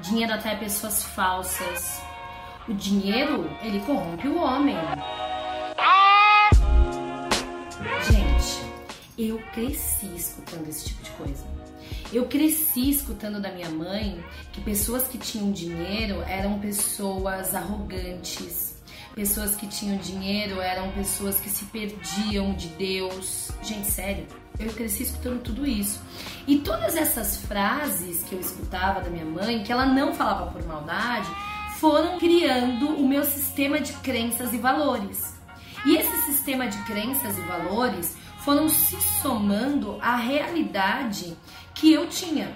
Dinheiro atrai pessoas falsas. O dinheiro, ele corrompe o homem. Gente, eu cresci escutando esse tipo de coisa. Eu cresci escutando da minha mãe que pessoas que tinham dinheiro eram pessoas arrogantes, pessoas que tinham dinheiro eram pessoas que se perdiam de Deus. Gente, sério, eu cresci escutando tudo isso. E todas essas frases que eu escutava da minha mãe, que ela não falava por maldade, foram criando o meu sistema de crenças e valores. E esse sistema de crenças e valores foram se somando à realidade que eu tinha.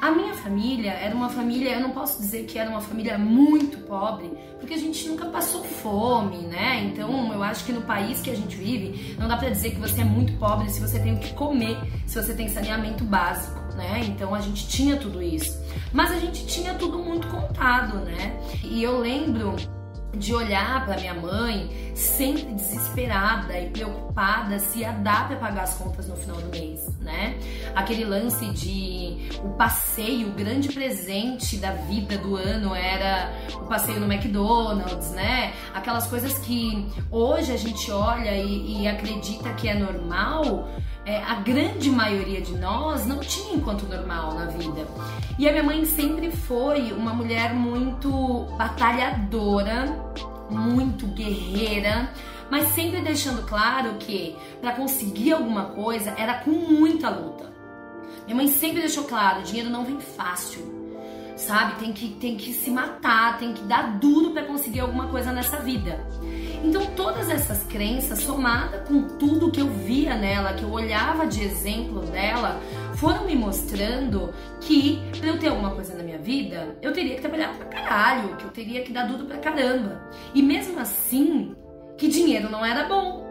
A minha família era uma família, eu não posso dizer que era uma família muito pobre, porque a gente nunca passou fome, né? Então eu acho que no país que a gente vive, não dá pra dizer que você é muito pobre se você tem o que comer, se você tem saneamento básico, né? Então a gente tinha tudo isso. Mas a gente tinha tudo muito contado, né? E eu lembro de olhar para minha mãe sempre desesperada e preocupada se ia dar para pagar as contas no final do mês, né? Aquele lance de o passeio, o grande presente da vida do ano era o passeio no McDonald's, né? Aquelas coisas que hoje a gente olha e, e acredita que é normal, é, a grande maioria de nós não tinha enquanto normal na vida. E a minha mãe sempre foi uma mulher muito batalhadora, muito guerreira, mas sempre deixando claro que para conseguir alguma coisa era com muita luta. Minha mãe sempre deixou claro, dinheiro não vem fácil sabe? Tem que, tem que se matar, tem que dar duro para conseguir alguma coisa nessa vida. Então, todas essas crenças, somada com tudo que eu via nela, que eu olhava de exemplo dela, foram me mostrando que para eu ter alguma coisa na minha vida, eu teria que trabalhar pra caralho, que eu teria que dar duro pra caramba. E mesmo assim, que dinheiro não era bom.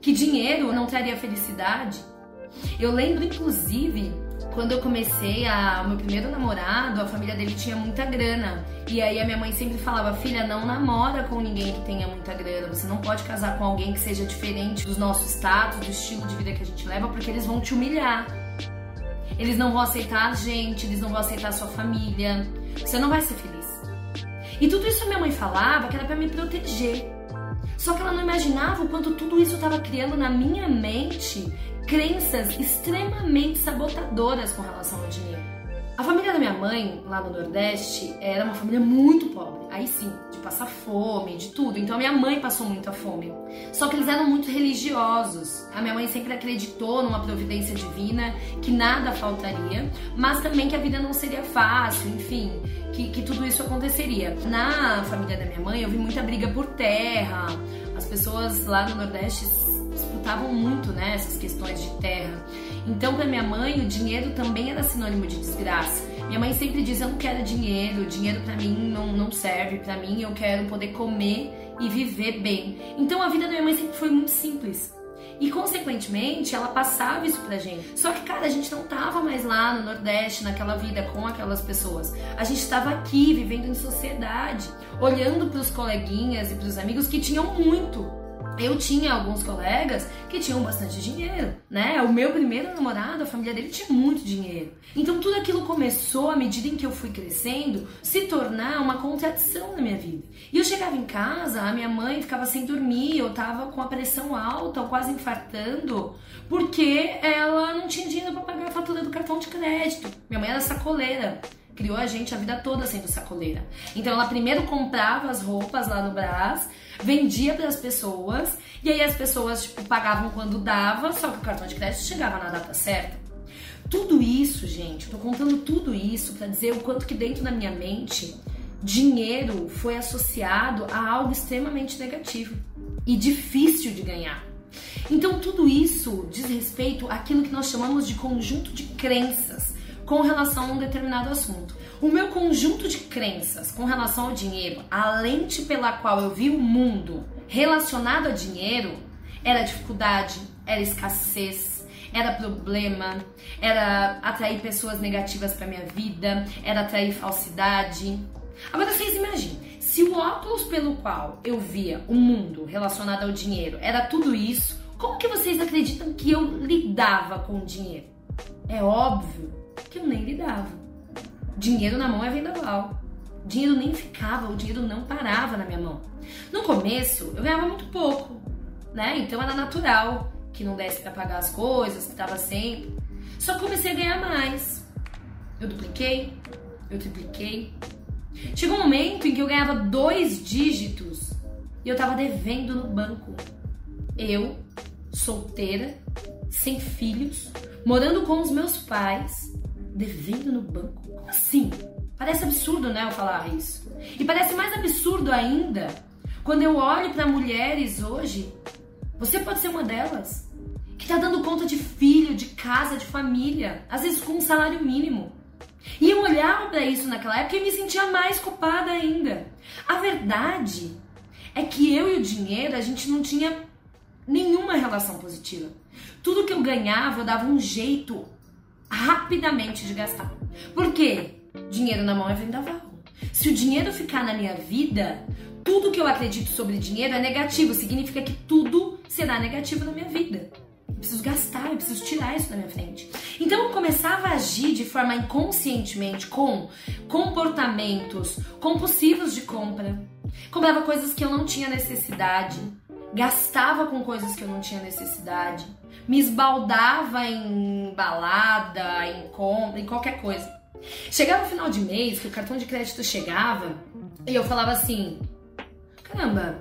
Que dinheiro não traria felicidade. Eu lembro, inclusive, quando eu comecei a, o meu primeiro namorado, a família dele tinha muita grana. E aí a minha mãe sempre falava: filha, não namora com ninguém que tenha muita grana. Você não pode casar com alguém que seja diferente do nosso status, do estilo de vida que a gente leva, porque eles vão te humilhar. Eles não vão aceitar a gente, eles não vão aceitar a sua família. Você não vai ser feliz. E tudo isso a minha mãe falava que era para me proteger. Só que ela não imaginava o quanto tudo isso estava criando na minha mente crenças extremamente sabotadoras com relação ao dinheiro. A família da minha mãe, lá no Nordeste, era uma família muito pobre. Aí sim, passar fome, de tudo. Então a minha mãe passou muita fome. Só que eles eram muito religiosos. A minha mãe sempre acreditou numa providência divina, que nada faltaria, mas também que a vida não seria fácil, enfim, que, que tudo isso aconteceria. Na família da minha mãe, eu vi muita briga por terra. As pessoas lá no Nordeste disputavam muito né, essas questões de terra. Então, para minha mãe, o dinheiro também era sinônimo de desgraça. Minha mãe sempre diz: Eu não quero dinheiro, dinheiro para mim não, não serve, para mim eu quero poder comer e viver bem. Então, a vida da minha mãe sempre foi muito simples. E consequentemente, ela passava isso pra gente. Só que, cara, a gente não tava mais lá no Nordeste, naquela vida com aquelas pessoas. A gente estava aqui, vivendo em sociedade, olhando pros coleguinhas e pros amigos que tinham muito eu tinha alguns colegas que tinham bastante dinheiro, né? O meu primeiro namorado, a família dele tinha muito dinheiro. Então tudo aquilo começou, à medida em que eu fui crescendo, se tornar uma contradição na minha vida. E eu chegava em casa, a minha mãe ficava sem dormir, eu tava com a pressão alta, quase infartando, porque ela não tinha dinheiro para pagar a fatura do cartão de crédito. Minha mãe era sacoleira criou a gente a vida toda sendo sacoleira. Então ela primeiro comprava as roupas lá no Brás, vendia para as pessoas e aí as pessoas tipo, pagavam quando dava, só que o cartão de crédito chegava na data certa. Tudo isso, gente, tô contando tudo isso para dizer o quanto que dentro da minha mente dinheiro foi associado a algo extremamente negativo e difícil de ganhar. Então tudo isso diz respeito àquilo que nós chamamos de conjunto de crenças com relação a um determinado assunto. O meu conjunto de crenças com relação ao dinheiro, a lente pela qual eu vi o mundo relacionado a dinheiro, era dificuldade, era escassez, era problema, era atrair pessoas negativas para minha vida, era atrair falsidade. Agora vocês imaginem, se o óculos pelo qual eu via o mundo relacionado ao dinheiro era tudo isso, como que vocês acreditam que eu lidava com o dinheiro? É óbvio que eu nem lidava. Dinheiro na mão é vendaval. Dinheiro nem ficava, o dinheiro não parava na minha mão. No começo, eu ganhava muito pouco, né? Então era natural que não desse para pagar as coisas, que tava sempre. Só comecei a ganhar mais. Eu dupliquei, eu tripliquei. Chegou um momento em que eu ganhava dois dígitos e eu tava devendo no banco. Eu, solteira, sem filhos, morando com os meus pais, devendo no banco. Como assim? Parece absurdo, né, eu falar isso. E parece mais absurdo ainda quando eu olho para mulheres hoje. Você pode ser uma delas que tá dando conta de filho, de casa, de família, às vezes com um salário mínimo. E eu olhava para isso naquela época e me sentia mais culpada ainda. A verdade é que eu e o dinheiro, a gente não tinha nenhuma relação positiva. Tudo que eu ganhava, eu dava um jeito rapidamente de gastar. Por quê? Dinheiro na mão é vendaval. Se o dinheiro ficar na minha vida, tudo que eu acredito sobre dinheiro é negativo, significa que tudo será negativo na minha vida. Eu preciso gastar, eu preciso tirar isso da minha frente. Então eu começava a agir de forma inconscientemente com comportamentos compulsivos de compra. Comprava coisas que eu não tinha necessidade, gastava com coisas que eu não tinha necessidade, me esbaldava em balada, em compra, em qualquer coisa. Chegava no final de mês, que o cartão de crédito chegava, e eu falava assim: caramba,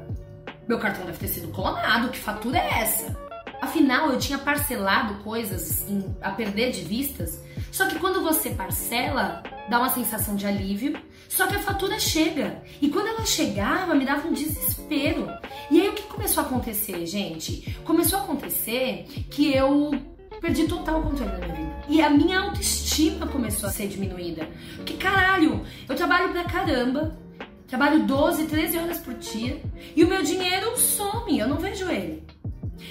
meu cartão deve ter sido clonado, que fatura é essa? Afinal, eu tinha parcelado coisas em, a perder de vistas. Só que quando você parcela, dá uma sensação de alívio. Só que a fatura chega. E quando ela chegava, me dava um desespero. E aí o que começou a acontecer, gente? Começou a acontecer que eu perdi total controle da minha vida. E a minha autoestima começou a ser diminuída. Porque, caralho, eu trabalho pra caramba. Trabalho 12, 13 horas por dia. E o meu dinheiro some, eu não vejo ele.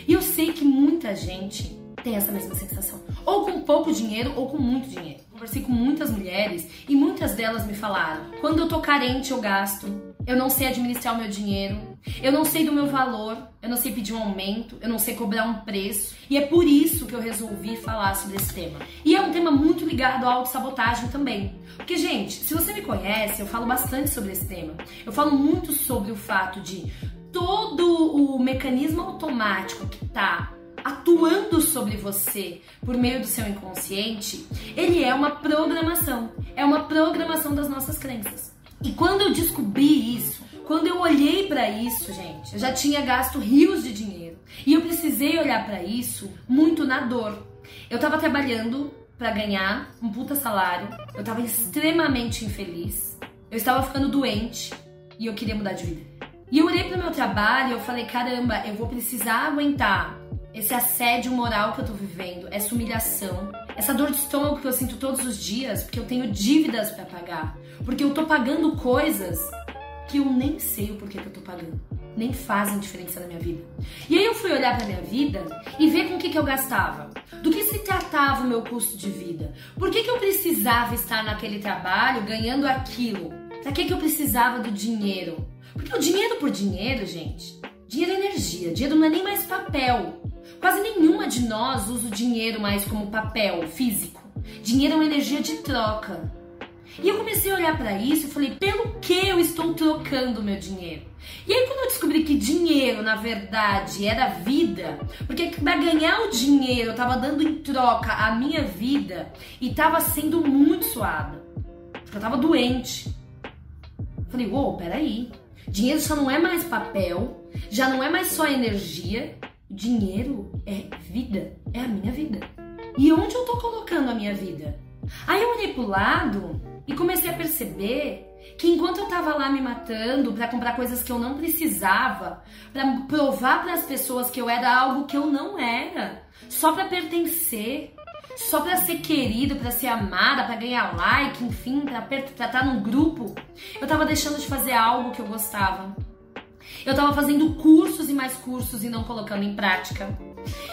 E eu sei que muita gente tem essa mesma sensação. Ou com pouco dinheiro ou com muito dinheiro. Conversei com muitas mulheres e muitas delas me falaram: quando eu tô carente, eu gasto. Eu não sei administrar o meu dinheiro. Eu não sei do meu valor. Eu não sei pedir um aumento. Eu não sei cobrar um preço. E é por isso que eu resolvi falar sobre esse tema. E é um tema muito ligado à autossabotagem também. Porque, gente, se você me conhece, eu falo bastante sobre esse tema. Eu falo muito sobre o fato de todo o mecanismo automático que está atuando sobre você por meio do seu inconsciente, ele é uma programação, é uma programação das nossas crenças. E quando eu descobri isso, quando eu olhei para isso, gente, eu já tinha gasto rios de dinheiro e eu precisei olhar para isso muito na dor. Eu tava trabalhando para ganhar um puta salário, eu tava extremamente infeliz, eu estava ficando doente e eu queria mudar de vida. E eu olhei pro meu trabalho e eu falei, caramba, eu vou precisar aguentar esse assédio moral que eu tô vivendo, essa humilhação, essa dor de estômago que eu sinto todos os dias, porque eu tenho dívidas para pagar, porque eu tô pagando coisas que eu nem sei o porquê que eu tô pagando, nem fazem diferença na minha vida. E aí eu fui olhar para minha vida e ver com o que, que eu gastava, do que se tratava o meu custo de vida, por que, que eu precisava estar naquele trabalho ganhando aquilo, para que, que eu precisava do dinheiro porque o dinheiro por dinheiro, gente, dinheiro é energia, dinheiro não é nem mais papel. Quase nenhuma de nós usa o dinheiro mais como papel físico. Dinheiro é uma energia de troca. E eu comecei a olhar para isso e falei, pelo que eu estou trocando meu dinheiro? E aí quando eu descobri que dinheiro, na verdade, era vida, porque para ganhar o dinheiro eu tava dando em troca a minha vida e tava sendo muito suada. Eu tava doente. Falei, uou, wow, peraí. Dinheiro só não é mais papel, já não é mais só energia. Dinheiro é vida, é a minha vida. E onde eu tô colocando a minha vida? Aí eu olhei pro lado e comecei a perceber que enquanto eu tava lá me matando para comprar coisas que eu não precisava, para provar para as pessoas que eu era algo que eu não era, só para pertencer, só para ser querido, para ser amada, para ganhar like, enfim, para estar num grupo, eu tava deixando de fazer algo que eu gostava. Eu tava fazendo cursos e mais cursos e não colocando em prática.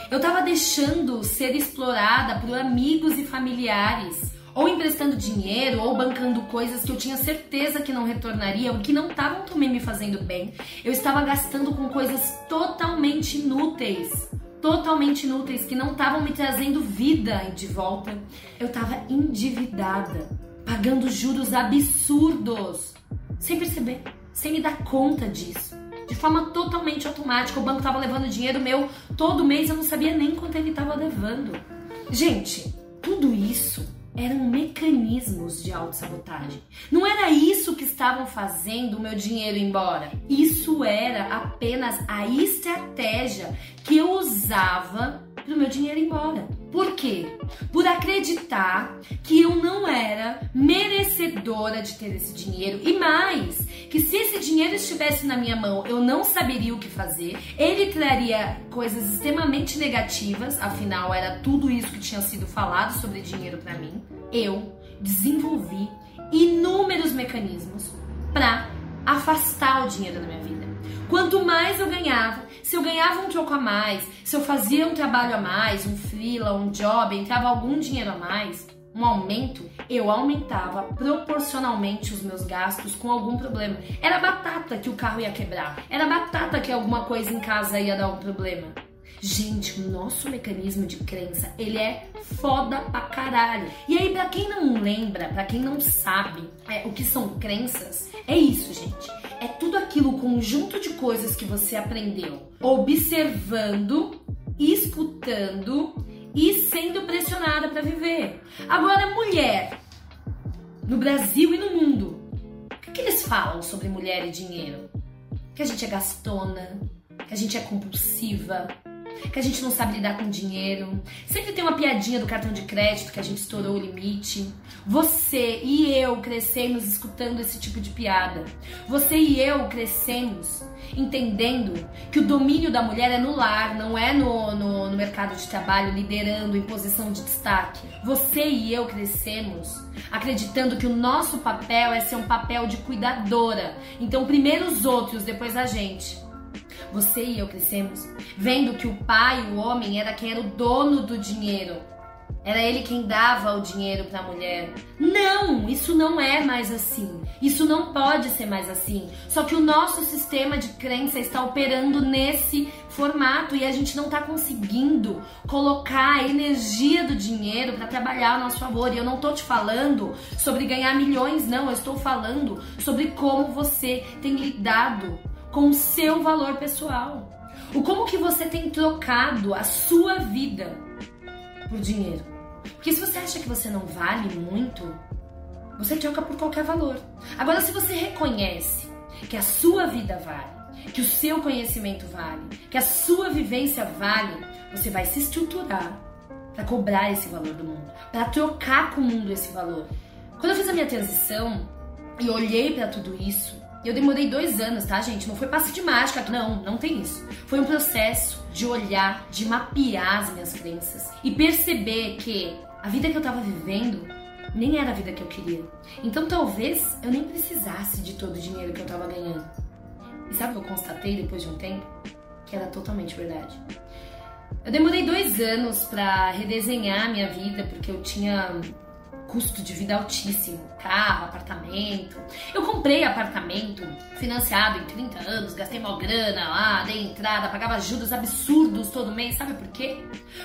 Eu tava deixando ser explorada por amigos e familiares, ou emprestando dinheiro, ou bancando coisas que eu tinha certeza que não retornariam, que não estavam também me fazendo bem. Eu estava gastando com coisas totalmente inúteis totalmente inúteis que não estavam me trazendo vida de volta. Eu estava endividada, pagando juros absurdos, sem perceber, sem me dar conta disso. De forma totalmente automática, o banco estava levando dinheiro meu todo mês, eu não sabia nem quanto ele estava levando. Gente, tudo isso eram mecanismos de autossabotagem. Não era isso que estavam fazendo o meu dinheiro embora. Isso era apenas a estratégia que eu usava para o meu dinheiro embora. Por quê? Por acreditar que eu não era merecedora de ter esse dinheiro e mais, que se esse dinheiro estivesse na minha mão, eu não saberia o que fazer. Ele traria coisas extremamente negativas, afinal era tudo isso que tinha sido falado sobre dinheiro para mim. Eu desenvolvi inúmeros mecanismos para afastar o dinheiro da minha vida. Quanto mais eu ganhava, se eu ganhava um troco a mais, se eu fazia um trabalho a mais, um freela, um job, entrava algum dinheiro a mais, um aumento, eu aumentava proporcionalmente os meus gastos com algum problema. Era batata que o carro ia quebrar, era batata que alguma coisa em casa ia dar um problema. Gente, o nosso mecanismo de crença, ele é foda pra caralho. E aí, pra quem não lembra, pra quem não sabe é, o que são crenças, é isso, gente. Conjunto de coisas que você aprendeu observando, escutando e sendo pressionada para viver. Agora, mulher, no Brasil e no mundo, o que, que eles falam sobre mulher e dinheiro? Que a gente é gastona, que a gente é compulsiva, que a gente não sabe lidar com dinheiro. Sempre tem uma piadinha do cartão de crédito que a gente estourou o limite. Você e eu crescemos escutando esse tipo de piada. Você e eu crescemos entendendo que o domínio da mulher é no lar, não é no, no, no mercado de trabalho, liderando em posição de destaque. Você e eu crescemos acreditando que o nosso papel é ser um papel de cuidadora. Então, primeiro os outros, depois a gente. Você e eu crescemos vendo que o pai, o homem, era quem era o dono do dinheiro. Era ele quem dava o dinheiro para a mulher. Não, isso não é mais assim. Isso não pode ser mais assim. Só que o nosso sistema de crença está operando nesse formato e a gente não está conseguindo colocar a energia do dinheiro para trabalhar a nosso favor. E eu não estou te falando sobre ganhar milhões, não. Eu estou falando sobre como você tem lidado com o seu valor pessoal. O como que você tem trocado a sua vida por dinheiro. Porque se você acha que você não vale muito, você troca por qualquer valor. Agora, se você reconhece que a sua vida vale, que o seu conhecimento vale, que a sua vivência vale, você vai se estruturar para cobrar esse valor do mundo, para trocar com o mundo esse valor. Quando eu fiz a minha transição e olhei para tudo isso, eu demorei dois anos, tá, gente? Não foi passe de mágica, não, não tem isso. Foi um processo de olhar, de mapear as minhas crenças e perceber que a vida que eu tava vivendo nem era a vida que eu queria. Então talvez eu nem precisasse de todo o dinheiro que eu tava ganhando. E sabe o que eu constatei depois de um tempo? Que era totalmente verdade. Eu demorei dois anos para redesenhar minha vida porque eu tinha custo de vida altíssimo, carro, apartamento. Eu comprei apartamento financiado em 30 anos, gastei mal grana lá, dei entrada, pagava juros absurdos todo mês. Sabe por quê?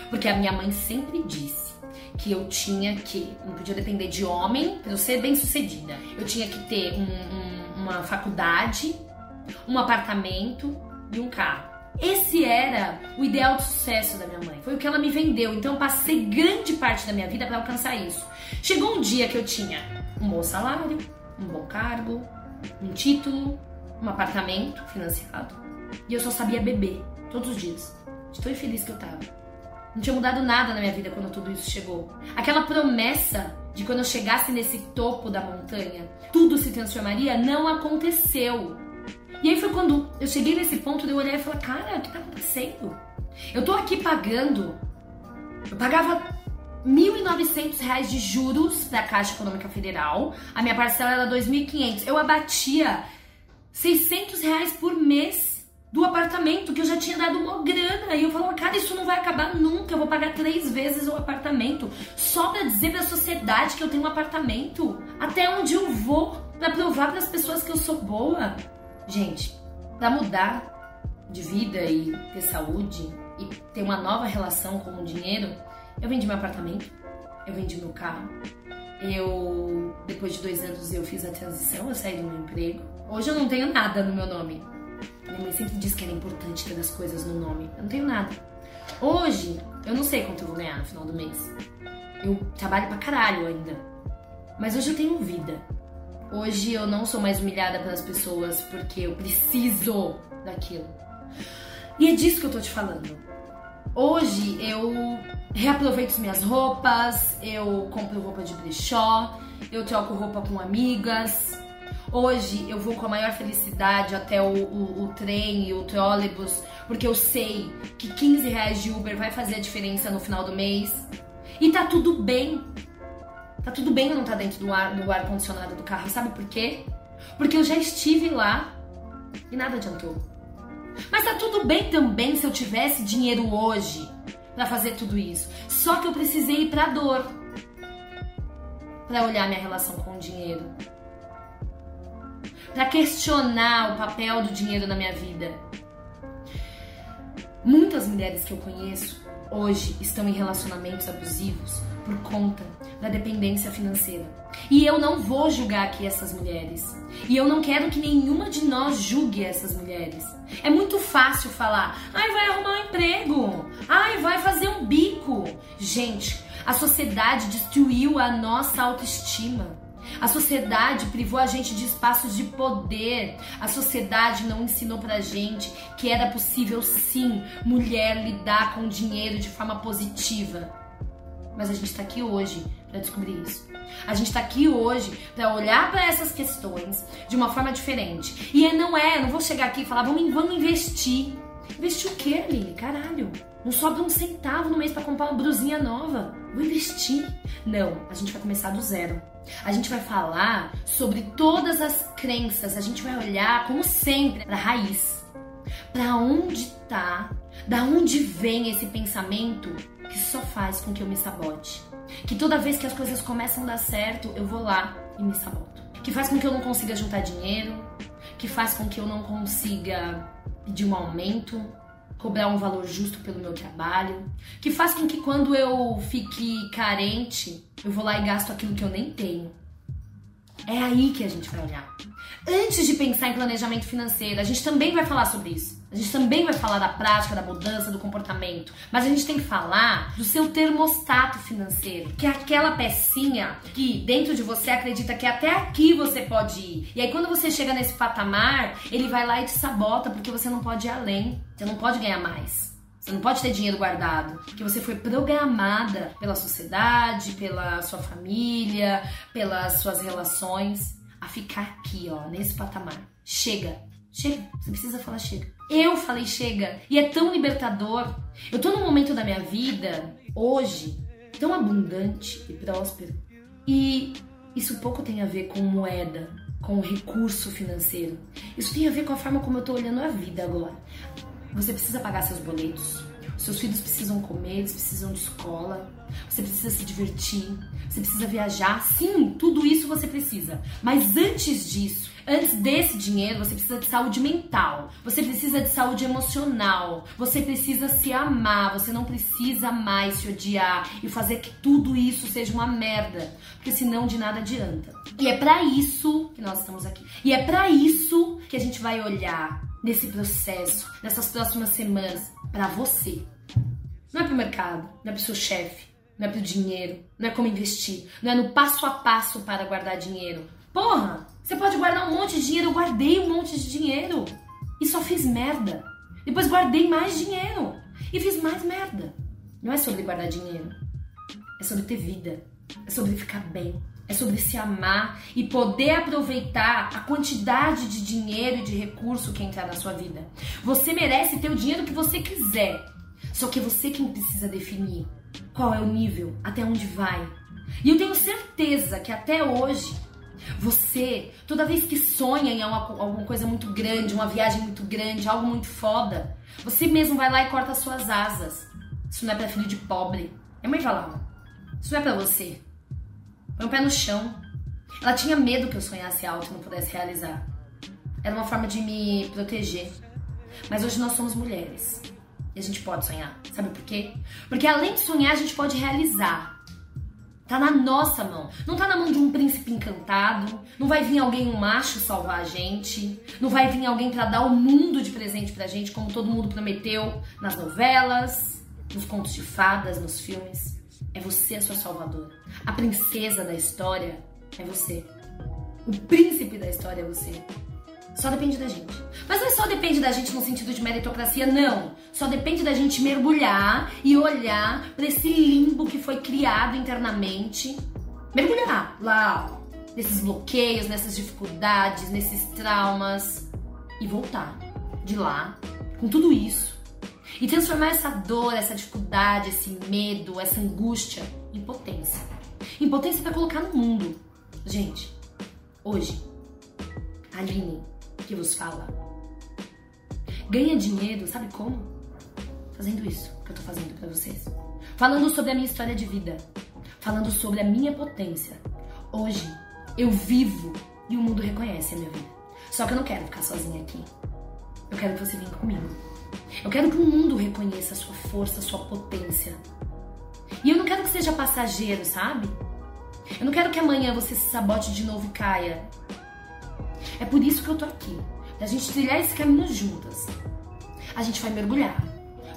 Porque a minha mãe sempre disse que eu tinha que, não podia depender de homem para eu ser bem sucedida. Eu tinha que ter um, um, uma faculdade, um apartamento e um carro. Esse era o ideal de sucesso da minha mãe. Foi o que ela me vendeu. Então eu passei grande parte da minha vida para alcançar isso. Chegou um dia que eu tinha um bom salário, um bom cargo, um título, um apartamento financiado. E eu só sabia beber todos os dias. Tão infeliz que eu tava. Não tinha mudado nada na minha vida quando tudo isso chegou. Aquela promessa de quando eu chegasse nesse topo da montanha, tudo se transformaria, não aconteceu. E aí foi quando eu cheguei nesse ponto de eu olhar e falar, cara, o que tá acontecendo? Eu tô aqui pagando. Eu pagava R$ 1.900 de juros para a Caixa Econômica Federal. A minha parcela era R$ 2.500. Eu abatia 600 reais por mês do apartamento, que eu já tinha dado uma grana. E eu falava, cara, isso não vai acabar nunca. Eu vou pagar três vezes o apartamento. Só pra dizer pra sociedade que eu tenho um apartamento. Até onde eu vou pra provar para as pessoas que eu sou boa. Gente, pra mudar de vida e ter saúde e ter uma nova relação com o dinheiro, eu vendi meu apartamento, eu vendi meu carro. Eu, depois de dois anos, eu fiz a transição, eu saí do meu emprego. Hoje eu não tenho nada no meu nome. Minha mãe sempre disse que era importante ter as coisas no nome. Eu não tenho nada. Hoje, eu não sei quanto eu vou ganhar no final do mês. Eu trabalho pra caralho ainda. Mas hoje eu tenho vida. Hoje eu não sou mais humilhada pelas pessoas porque eu preciso daquilo. E é disso que eu tô te falando. Hoje eu reaproveito minhas roupas, eu compro roupa de brechó, eu troco roupa com amigas. Hoje eu vou com a maior felicidade até o, o, o trem e o trolebus, porque eu sei que 15 reais de Uber vai fazer a diferença no final do mês. E tá tudo bem. Tá tudo bem eu não estar tá dentro do ar, do ar condicionado do carro. Sabe por quê? Porque eu já estive lá e nada adiantou. Mas tá tudo bem também se eu tivesse dinheiro hoje para fazer tudo isso. Só que eu precisei ir pra dor para olhar minha relação com o dinheiro. Para questionar o papel do dinheiro na minha vida. Muitas mulheres que eu conheço hoje estão em relacionamentos abusivos por conta da dependência financeira. E eu não vou julgar aqui essas mulheres. E eu não quero que nenhuma de nós julgue essas mulheres. É muito fácil falar, ai, vai arrumar um emprego, ai, vai fazer um bico. Gente, a sociedade destruiu a nossa autoestima. A sociedade privou a gente de espaços de poder. A sociedade não ensinou pra gente que era possível sim mulher lidar com dinheiro de forma positiva. Mas a gente tá aqui hoje para descobrir isso. A gente tá aqui hoje para olhar para essas questões de uma forma diferente. E não é, não vou chegar aqui e falar, vamos, vamos investir. Investir o quê, Lili? Caralho. Não sobra um centavo no mês para comprar uma brusinha nova. Vou investir. Não, a gente vai começar do zero. A gente vai falar sobre todas as crenças. A gente vai olhar, como sempre, para raiz. Para onde tá? Da onde vem esse pensamento que só faz com que eu me sabote? Que toda vez que as coisas começam a dar certo, eu vou lá e me saboto. Que faz com que eu não consiga juntar dinheiro, que faz com que eu não consiga pedir um aumento, cobrar um valor justo pelo meu trabalho, que faz com que quando eu fique carente, eu vou lá e gasto aquilo que eu nem tenho. É aí que a gente vai olhar. Antes de pensar em planejamento financeiro, a gente também vai falar sobre isso. A gente também vai falar da prática, da mudança, do comportamento. Mas a gente tem que falar do seu termostato financeiro, que é aquela pecinha que dentro de você acredita que até aqui você pode ir. E aí quando você chega nesse patamar, ele vai lá e te sabota porque você não pode ir além. Você não pode ganhar mais. Você não pode ter dinheiro guardado, porque você foi programada pela sociedade, pela sua família, pelas suas relações a ficar aqui, ó, nesse patamar. Chega. Chega. Você precisa falar chega. Eu falei chega. E é tão libertador. Eu tô num momento da minha vida, hoje, tão abundante e próspero. E isso pouco tem a ver com moeda, com recurso financeiro. Isso tem a ver com a forma como eu tô olhando a vida agora. Você precisa pagar seus boletos. Seus filhos precisam comer, eles precisam de escola. Você precisa se divertir. Você precisa viajar. Sim, tudo isso você precisa. Mas antes disso, antes desse dinheiro, você precisa de saúde mental. Você precisa de saúde emocional. Você precisa se amar. Você não precisa mais se odiar e fazer que tudo isso seja uma merda, porque senão de nada adianta. E é para isso que nós estamos aqui. E é para isso que a gente vai olhar nesse processo, nessas próximas semanas, para você. Não é pro mercado, não é pro seu chefe, não é pro dinheiro, não é como investir, não é no passo a passo para guardar dinheiro. Porra, você pode guardar um monte de dinheiro, eu guardei um monte de dinheiro e só fiz merda. Depois guardei mais dinheiro e fiz mais merda. Não é sobre guardar dinheiro, é sobre ter vida, é sobre ficar bem, é sobre se amar e poder aproveitar a quantidade de dinheiro e de recurso que entrar na sua vida. Você merece ter o dinheiro que você quiser. Só que é você quem precisa definir qual é o nível, até onde vai. E eu tenho certeza que até hoje você, toda vez que sonha em alguma coisa muito grande, uma viagem muito grande, algo muito foda, você mesmo vai lá e corta as suas asas. Isso não é para filho de pobre. É mãe falava. Isso não é para você. Põe o pé no chão. Ela tinha medo que eu sonhasse alto e não pudesse realizar. Era uma forma de me proteger. Mas hoje nós somos mulheres. E a gente pode sonhar. Sabe por quê? Porque além de sonhar, a gente pode realizar. Tá na nossa mão. Não tá na mão de um príncipe encantado. Não vai vir alguém, um macho, salvar a gente. Não vai vir alguém para dar o mundo de presente pra gente, como todo mundo prometeu nas novelas, nos contos de fadas, nos filmes. É você a sua salvadora. A princesa da história é você. O príncipe da história é você. Só depende da gente. Mas não é só depende da gente no sentido de meritocracia, não. Só depende da gente mergulhar e olhar para esse limbo que foi criado internamente. Mergulhar lá, nesses bloqueios, nessas dificuldades, nesses traumas e voltar de lá com tudo isso e transformar essa dor, essa dificuldade, esse medo, essa angústia em potência. Em potência para colocar no mundo. Gente, hoje, Aline que vos fala. Ganha dinheiro, sabe como? Fazendo isso que eu tô fazendo para vocês. Falando sobre a minha história de vida. Falando sobre a minha potência. Hoje, eu vivo e o mundo reconhece a minha vida. Só que eu não quero ficar sozinha aqui. Eu quero que você venha comigo. Eu quero que o mundo reconheça a sua força, a sua potência. E eu não quero que seja passageiro, sabe? Eu não quero que amanhã você se sabote de novo e caia. É por isso que eu tô aqui. Da gente trilhar esse caminho juntas. A gente vai mergulhar.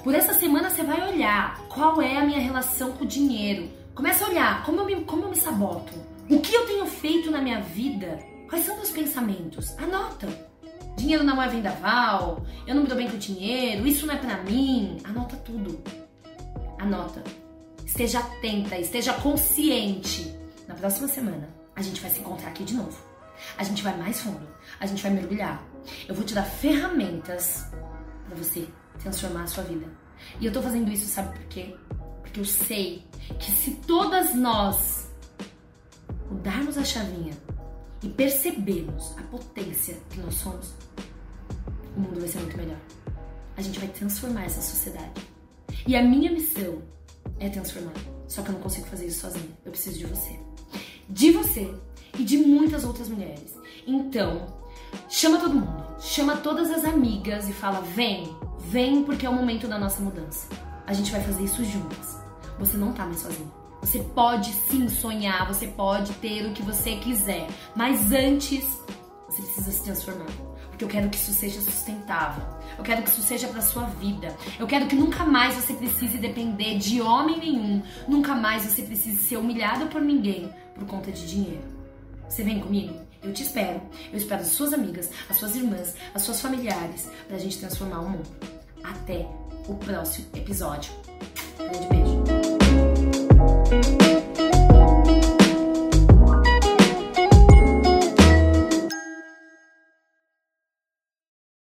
Por essa semana você vai olhar qual é a minha relação com o dinheiro. Começa a olhar como eu me, como eu me saboto. O que eu tenho feito na minha vida? Quais são meus pensamentos? Anota. Dinheiro não é vendaval, eu não me dou bem com dinheiro, isso não é para mim. Anota tudo. Anota. Esteja atenta, esteja consciente. Na próxima semana, a gente vai se encontrar aqui de novo. A gente vai mais fundo, a gente vai mergulhar. Eu vou te dar ferramentas para você transformar a sua vida. E eu tô fazendo isso, sabe por quê? Porque eu sei que se todas nós mudarmos a chavinha e percebermos a potência que nós somos, o mundo vai ser muito melhor. A gente vai transformar essa sociedade. E a minha missão é transformar. Só que eu não consigo fazer isso sozinha. Eu preciso de você. De você e de muitas outras mulheres. Então, chama todo mundo, chama todas as amigas e fala: vem, vem porque é o momento da nossa mudança. A gente vai fazer isso juntas. Você não tá mais sozinha. Você pode sim sonhar, você pode ter o que você quiser, mas antes você precisa se transformar. Porque eu quero que isso seja sustentável. Eu quero que isso seja para sua vida. Eu quero que nunca mais você precise depender de homem nenhum. Nunca mais você precise ser humilhado por ninguém por conta de dinheiro. Você vem comigo? Eu te espero. Eu espero as suas amigas, as suas irmãs, as suas familiares, pra gente transformar o mundo. Até o próximo episódio. Grande beijo. Thank you.